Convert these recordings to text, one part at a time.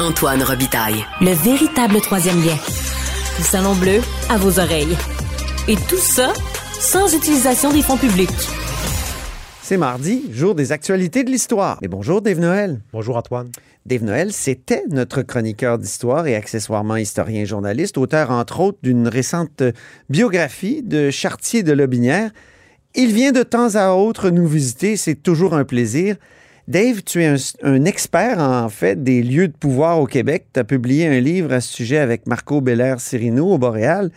Antoine Robitaille. Le véritable troisième lien. Le Salon Bleu à vos oreilles. Et tout ça sans utilisation des fonds publics. C'est mardi, jour des actualités de l'histoire. Et bonjour Dave Noël. Bonjour Antoine. Dave Noël, c'était notre chroniqueur d'histoire et accessoirement historien et journaliste, auteur entre autres d'une récente biographie de Chartier de Lobinière. Il vient de temps à autre nous visiter, c'est toujours un plaisir. Dave, tu es un, expert en fait des lieux de pouvoir au Québec. Tu as publié un livre à ce sujet avec Marco Belair Cirino au Boréal.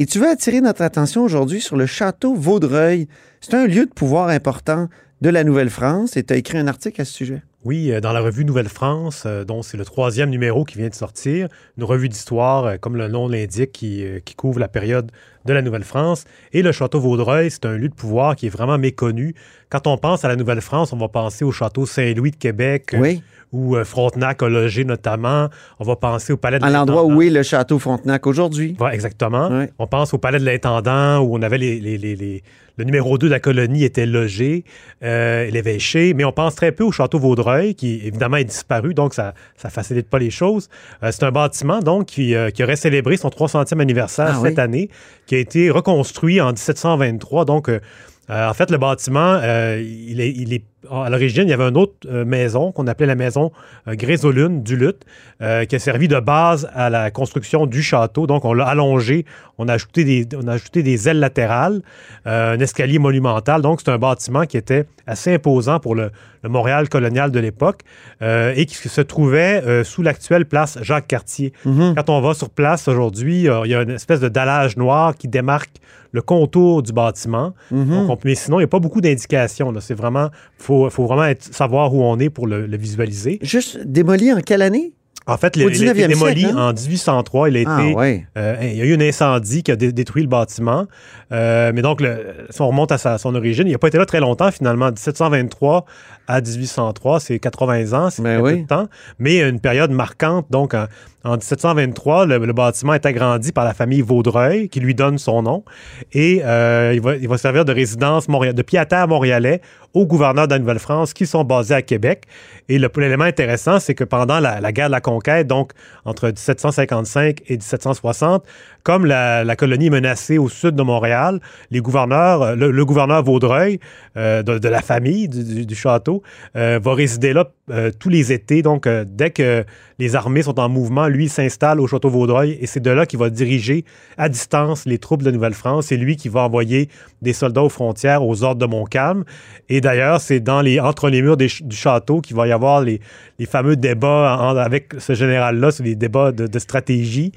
Et tu veux attirer notre attention aujourd'hui sur le château Vaudreuil. C'est un lieu de pouvoir important de la Nouvelle-France et tu as écrit un article à ce sujet. Oui, euh, dans la revue Nouvelle-France, euh, dont c'est le troisième numéro qui vient de sortir, une revue d'histoire, euh, comme le nom l'indique, qui, qui, couvre la période de la Nouvelle-France. Et le château Vaudreuil, c'est un lieu de pouvoir qui est vraiment méconnu. Quand on pense à la Nouvelle-France, on va penser au château Saint-Louis de Québec. Oui où Frontenac a logé notamment. On va penser au palais de À l'endroit où est le château Frontenac aujourd'hui. Exactement. On pense au palais de l'intendant où on avait les, les, les, le numéro 2 de la colonie était logé, euh, l'évêché, mais on pense très peu au château Vaudreuil, qui évidemment est disparu, donc ça ne facilite pas les choses. Euh, c'est un bâtiment donc qui, euh, qui, aurait célébré son 300e anniversaire ah cette année, qui a été reconstruit en 1723. Donc, euh, en fait, le bâtiment, il est, il est à l'origine, il y avait une autre euh, maison qu'on appelait la maison euh, Grésolune du Lutte, euh, qui a servi de base à la construction du château. Donc, on l'a allongé, on a ajouté des, on a ajouté des ailes latérales, un escalier monumental. Donc, c'est un bâtiment qui était assez imposant pour le, Montréal colonial de l'époque et qui se trouvait sous l'actuelle place Jacques-Cartier. Mm-hmm. Quand on va sur place aujourd'hui, il y a une espèce de dallage noir qui démarque le contour du bâtiment. Mm-hmm. mais sinon, il n'y a pas beaucoup d'indications. C'est vraiment, faut, faut vraiment savoir où on est pour le, le visualiser. Juste démoli en quelle année? En fait, il a été démoli hein? en 1803. Il, a ah, été, euh, il y a eu un incendie qui a détruit le bâtiment. Euh, mais donc, si on remonte à son origine, il n'a pas été là très longtemps, finalement. 1723 à 1803, c'est 80 ans, c'est ben peu de temps. Mais une période marquante. Donc, en, 1723, le, bâtiment est agrandi par la famille Vaudreuil, qui lui donne son nom. Et euh, il, va, il, va, servir de résidence de pied-à-terre montréalais aux gouverneurs de la Nouvelle-France qui sont basés à Québec. Et l'élément intéressant, c'est que pendant la, la guerre de la conquête, donc entre 1755 et 1760, comme la, colonie est menacée au sud de Montréal, les gouverneurs, euh, le, gouverneur Vaudreuil, euh, de, la famille du, château, euh, va résider là tous les étés. Donc, dès que les armées sont en mouvement, lui s'installe au château Vaudreuil et c'est de là qu'il va diriger à distance les troupes de Nouvelle-France. C'est lui qui va envoyer des soldats aux frontières aux ordres de Montcalm. Et d'ailleurs, c'est dans les, entre les murs du château qu'il va y avoir les, fameux débats avec ce général-là, c'est des débats de, stratégie.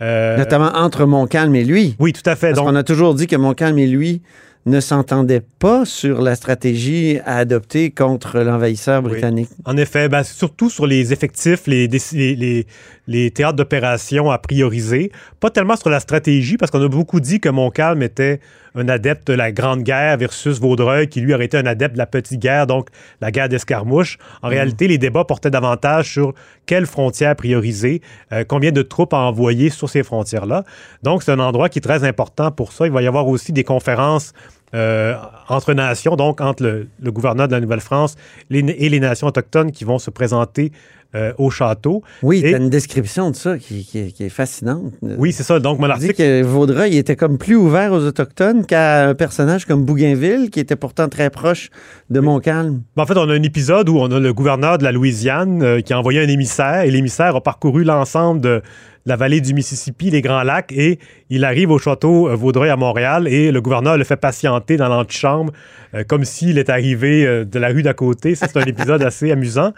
Notamment entre Montcalm et lui. Oui, tout à fait. Parce qu'on a toujours dit que Montcalm et lui ne s'entendaient pas sur la stratégie à adopter contre l'envahisseur britannique. En effet, ben, surtout sur les effectifs, les, les, les théâtres d'opération à prioriser. Pas tellement sur la stratégie, parce qu'on a beaucoup dit que Montcalm était un adepte de la Grande Guerre versus Vaudreuil, qui lui aurait été un adepte de la Petite Guerre, donc la guerre d'escarmouche. En mm. réalité, les débats portaient davantage sur quelles frontières prioriser, euh, combien de troupes à envoyer sur ces frontières-là. Donc, c'est un endroit qui est très important pour ça. Il va y avoir aussi des conférences euh, entre nations, donc entre le, gouverneur de la Nouvelle-France et les nations autochtones qui vont se présenter euh, au château. Oui, tu as une description de ça qui, est fascinante. Oui, c'est ça. Donc, mon article. dit que Vaudreuil était comme plus ouvert aux Autochtones qu'à un personnage comme Bougainville, qui était pourtant très proche de Montcalm. Ben, en fait, on a un épisode où on a le gouverneur de la Louisiane euh, qui a envoyé un émissaire et l'émissaire a parcouru l'ensemble de la vallée du Mississippi, les Grands Lacs, et il arrive au château euh, Vaudreuil à Montréal et le gouverneur le fait patienter dans l'antichambre euh, comme s'il est arrivé euh, de la rue d'à côté. C'est un épisode assez amusant.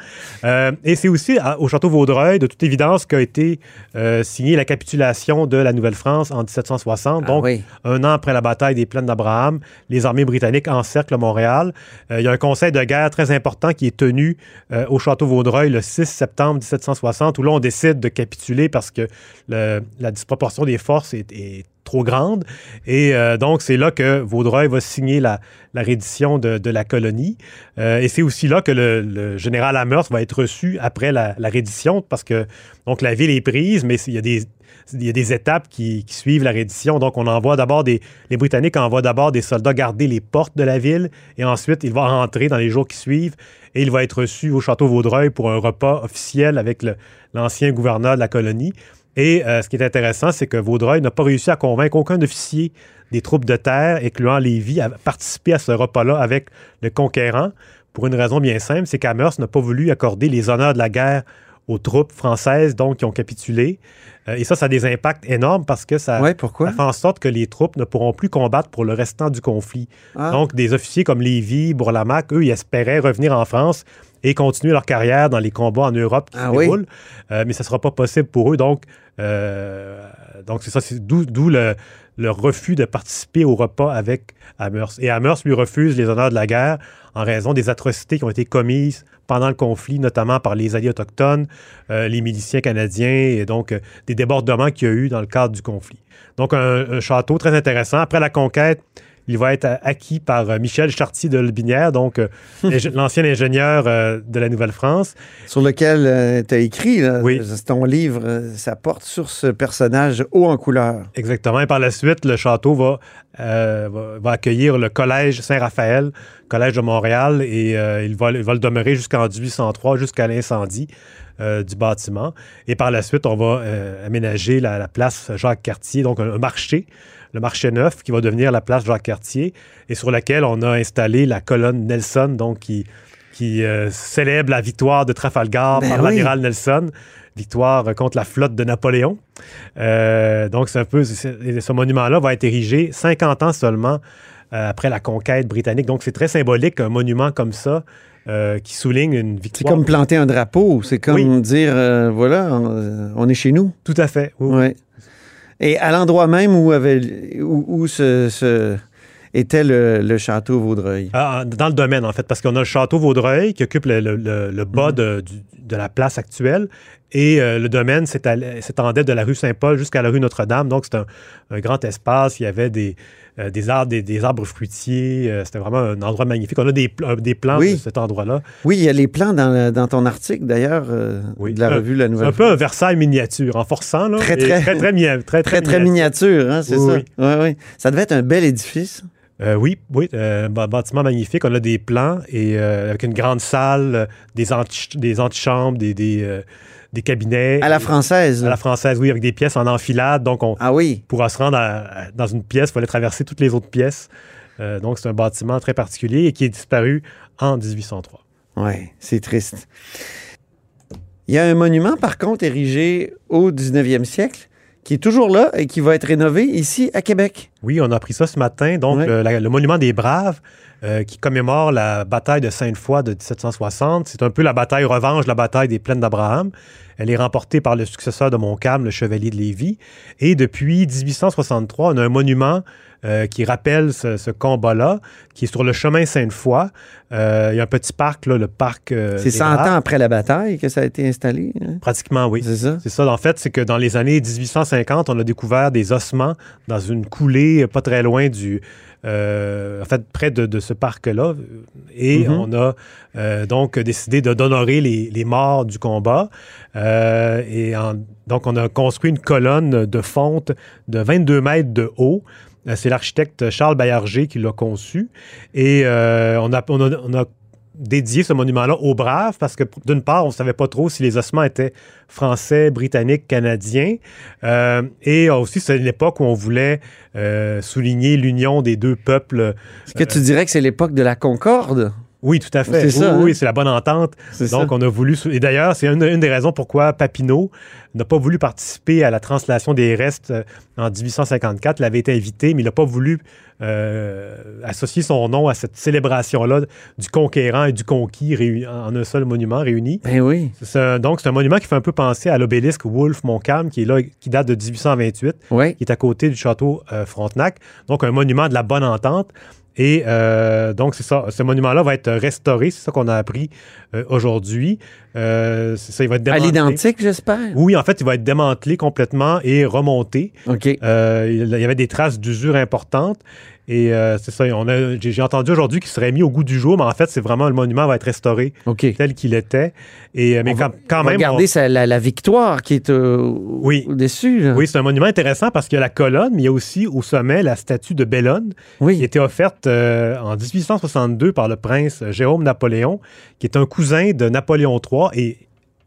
et c'est aussi au château Vaudreuil, de toute évidence, qu'a été signée la capitulation de la Nouvelle-France en 1760. Ah donc, un an après la bataille des plaines d'Abraham, les armées britanniques encerclent Montréal. il y a un conseil de guerre très important qui est tenu au château Vaudreuil le 6 septembre 1760, où là, on décide de capituler parce que la disproportion des forces est, trop grande. Et euh, donc, c'est là que Vaudreuil va signer la, reddition de, la colonie. Euh, et c'est aussi là que le, général Amherst va être reçu après la, reddition, parce que donc la ville est prise, mais il y a des, il y a des étapes qui, suivent la reddition. Donc, on envoie d'abord des. Les Britanniques envoient d'abord des soldats garder les portes de la ville et ensuite, il va rentrer dans les jours qui suivent et il va être reçu au château Vaudreuil pour un repas officiel avec l'ancien gouverneur de la colonie. Et euh, ce qui est intéressant, c'est que Vaudreuil n'a pas réussi à convaincre aucun officier des troupes de terre, incluant Lévis, à participer à ce repas-là avec le conquérant, pour une raison bien simple, c'est qu'Amherst n'a pas voulu accorder les honneurs de la guerre aux troupes françaises, donc, qui ont capitulé. Euh, et ça, ça a des impacts énormes parce que ça, pourquoi? fait en sorte que les troupes ne pourront plus combattre pour le restant du conflit. Ah. Donc, des officiers comme Lévy, Bourlamac, eux, ils espéraient revenir en France et continuer leur carrière dans les combats en Europe qui ah se déroulent. Euh, mais ça ne sera pas possible pour eux. Donc, euh, donc c'est ça, c'est d'où le, le refus de participer au repas avec Amherst. Et Amherst lui refuse les honneurs de la guerre en raison des atrocités qui ont été commises pendant le conflit, notamment par les alliés autochtones, euh, les miliciens canadiens, et donc euh, des débordements qu'il y a eu dans le cadre du conflit. Donc un, château très intéressant. Après la conquête, il va être acquis par euh, Michel Chartier de Lbinière, donc l'ancien ingénieur de la Nouvelle-France. Sur lequel tu as écrit, oui. ton livre, ça porte sur ce personnage haut en couleur. Exactement. Et par la suite, le château va, va accueillir le Collège Saint-Raphaël, Collège de Montréal et euh, il, va, le demeurer jusqu'en 1803, jusqu'à l'incendie euh, du bâtiment. Et par la suite, on va euh, aménager la, place Jacques-Cartier, donc un, marché, le marché neuf qui va devenir la place Jacques-Cartier et sur laquelle on a installé la colonne Nelson, donc qui, qui célèbre la victoire de Trafalgar ben par l'amiral Nelson victoire contre la flotte de Napoléon. donc, c'est un peu. Ce monument-là va être érigé 50 ans seulement euh, après la conquête britannique. Donc, c'est très symbolique, un monument comme ça. Euh, qui souligne une victoire. C'est comme planter un drapeau, c'est comme dire, euh, voilà, on, est chez nous. Tout à fait. Oui. Et à l'endroit même où, avait, où, ce, était le, château Vaudreuil? Ah, dans le domaine, en fait, parce qu'on a le château Vaudreuil qui occupe le, bas mhm. de, la place actuelle et le domaine s'étendait de la rue Saint-Paul jusqu'à la rue Notre-Dame. Donc, c'est un, grand espace. Il y avait des, euh, des, arbres, des, arbres fruitiers. Euh, c'était vraiment un endroit magnifique. On a des, des plans de cet endroit-là. Oui, il y a les plans dans, ton article, d'ailleurs, euh, de la revue La Nouvelle. un peu un Versailles miniature, en forçant. Là, très, très, très, très, très, très, miniature, hein, c'est ça? Oui. oui. Ça devait être un bel édifice. Oui, oui, un bâtiment magnifique. On a des plans et avec une grande salle, des, des antichambres, des, des, des cabinets. À la française. À la française, oui, avec des pièces en enfilade. Donc, on ah oui. pourra se rendre dans une pièce, il fallait traverser toutes les autres pièces. Euh, donc, c'est un bâtiment très particulier et qui est disparu en 1803. Oui, c'est triste. Il y a un monument, par contre, érigé au 19e siècle qui est toujours là et qui va être rénové ici à Québec. Oui, on a appris ça ce matin. Donc, le, monument des Braves, euh, qui commémore la bataille de Sainte-Foy de 1760. C'est un peu la bataille revanche, la bataille des plaines d'Abraham. Elle est remportée par le successeur de Montcalm, le chevalier de Lévis. Et depuis 1863, on a un monument euh, qui rappelle ce, combat-là, qui est sur le chemin Sainte-Foy. Euh, il y a un petit parc, là, le parc. c'est 100 ans après la bataille que ça a été installé? Hein? Pratiquement, oui. C'est ça? C'est ça. En fait, c'est que dans les années 1850, on a découvert des ossements dans une coulée pas très loin du, euh, en fait, près de, ce parc-là. Et mhm. on a euh, donc décidé d'honorer les, les, morts du combat. Euh, et donc, on a construit une colonne de fonte de 22 mètres de haut. C'est l'architecte Charles Bayarger qui l'a conçu. Et on a, on a dédié ce monument-là aux Braves parce que, d'une part, on ne savait pas trop si les ossements étaient français, britanniques, canadiens. Euh, et aussi, c'est l'époque où on voulait euh, souligner l'union des deux peuples. Est-ce que tu dirais que c'est l'époque de la Concorde? Oui, tout à fait. C'est oui, hein? c'est la bonne entente. Donc, on a voulu. Et d'ailleurs, c'est une, des raisons pourquoi Papineau n'a pas voulu participer à la translation des restes euh, en 1854. Il avait été invité, mais il n'a pas voulu euh, associer son nom à cette célébration-là du conquérant et du conquis en un seul monument réuni. Ben oui. donc, c'est un monument qui fait un peu penser à l'obélisque Wolfe Montcalm, qui est là, qui date de 1828, oui. qui est à côté du château euh, Frontenac. Donc, un monument de la bonne entente. Et euh, donc, c'est ça. Ce monument-là va être restauré. C'est ça qu'on a appris euh, aujourd'hui. Euh, ça, il va être démantelé. À l'identique, j'espère? Oui, en fait, il va être démantelé complètement et remonté. OK. Euh, il y avait des traces d'usure importantes. Et euh, c'est ça, j'ai entendu aujourd'hui qu'il serait mis au goût du jour, mais en fait, c'est vraiment le monument va être restauré tel qu'il était. Et, mais quand, quand même. Regardez la, victoire qui est oui. au-dessus. Oui, c'est un monument intéressant parce qu'il y a la colonne, mais il y a aussi au sommet la statue de Bellone qui a été offerte en 1862 par le prince Jérôme Napoléon, qui est un cousin de Napoléon III et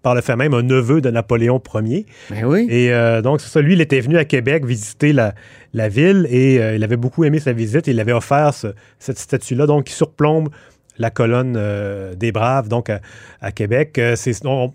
par le fait même un neveu de Napoléon Ier. Ben oui. Et euh, donc, c'est ça. Lui, il était venu à Québec visiter la, la ville et euh, il avait beaucoup aimé sa visite. Il avait offert cette statue-là, donc, qui surplombe la colonne euh, des Braves, donc à, Québec. c'est dans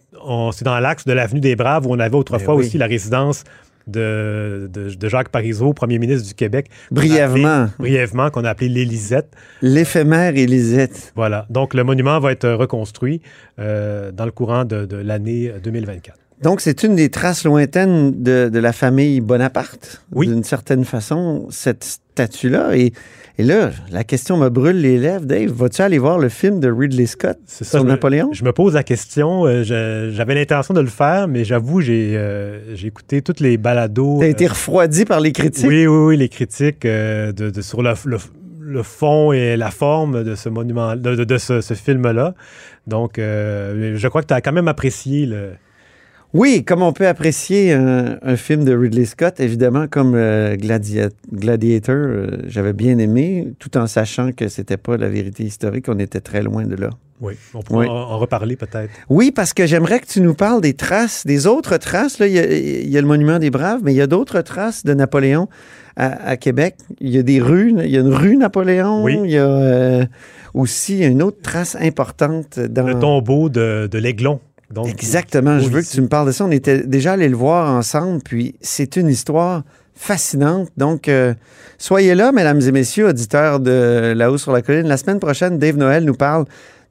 l'axe de l'avenue des Braves où on avait autrefois ben aussi la résidence de, Jacques Parizeau, premier ministre du Québec. Brièvement. brièvement, qu'on a appelé l'Élisette. L'éphémère Élisette. Voilà. Donc, le monument va être reconstruit euh, dans le courant de, l'année 2024. Donc, c'est une des traces lointaines de, de la famille Bonaparte, oui. d'une certaine façon, cette statue-là. Et et là, la question me brûle les lèvres. Dave, vas-tu aller voir le film de Ridley Scott sur Napoléon? Je me pose la question. Euh, j'avais l'intention de le faire, mais j'avoue, j'ai euh, écouté toutes les balados. T'as été euh, refroidi par les critiques? Oui, oui, oui, les critiques de, sur le, fond et la forme de ce monument, de, ce, film-là. Donc, je crois que tu as quand même apprécié le, oui, comme on peut apprécier un, film de Ridley Scott, évidemment, comme euh, Gladiator, euh, j'avais bien aimé, tout en sachant que c'était pas la vérité historique, on était très loin de là. Oui, on pourrait en, reparler peut-être. Oui, parce que j'aimerais que tu nous parles des traces, des autres traces. Là, il, y a, le monument des Braves, mais il y a d'autres traces de Napoléon à, Québec. Il y a des rues, il y a une rue Napoléon. Oui. Il y a euh, aussi une autre trace importante dans... Le tombeau de, de l'Aiglon. Exactement. Je veux que tu me parles de ça. On était déjà allés le voir ensemble, puis c'est une histoire fascinante. Donc, euh, soyez là, mesdames et messieurs, auditeurs de La Haut sur la Colline. La semaine prochaine, Dave Noël nous parle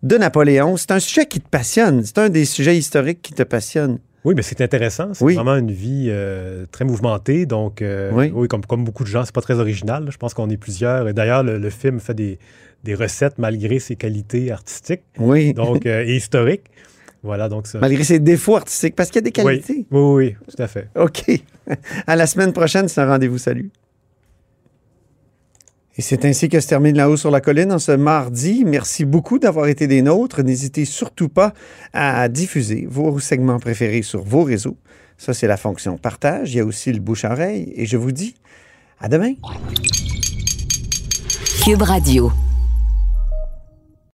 de Napoléon. C'est un sujet qui te passionne. C'est un des sujets historiques qui te passionne. Oui, mais c'est intéressant. C'est vraiment une vie euh, très mouvementée. Donc, euh, oui. comme, comme beaucoup de gens, c'est pas très original. Je pense qu'on est plusieurs. Et d'ailleurs, le, film fait des, recettes malgré ses qualités artistiques oui. donc, et historiques. Voilà, donc ça. Malgré ses défauts artistiques, parce qu'il y a des qualités. Oui, oui, oui, tout à fait. OK. À la semaine prochaine, c'est un rendez-vous. Salut. Et c'est ainsi que se termine La Haut sur la Colline en ce mardi. Merci beaucoup d'avoir été des nôtres. N'hésitez surtout pas à diffuser vos segments préférés sur vos réseaux. Ça, c'est la fonction partage. Il y a aussi le bouche-oreille. Et je vous dis à demain. Cube Radio.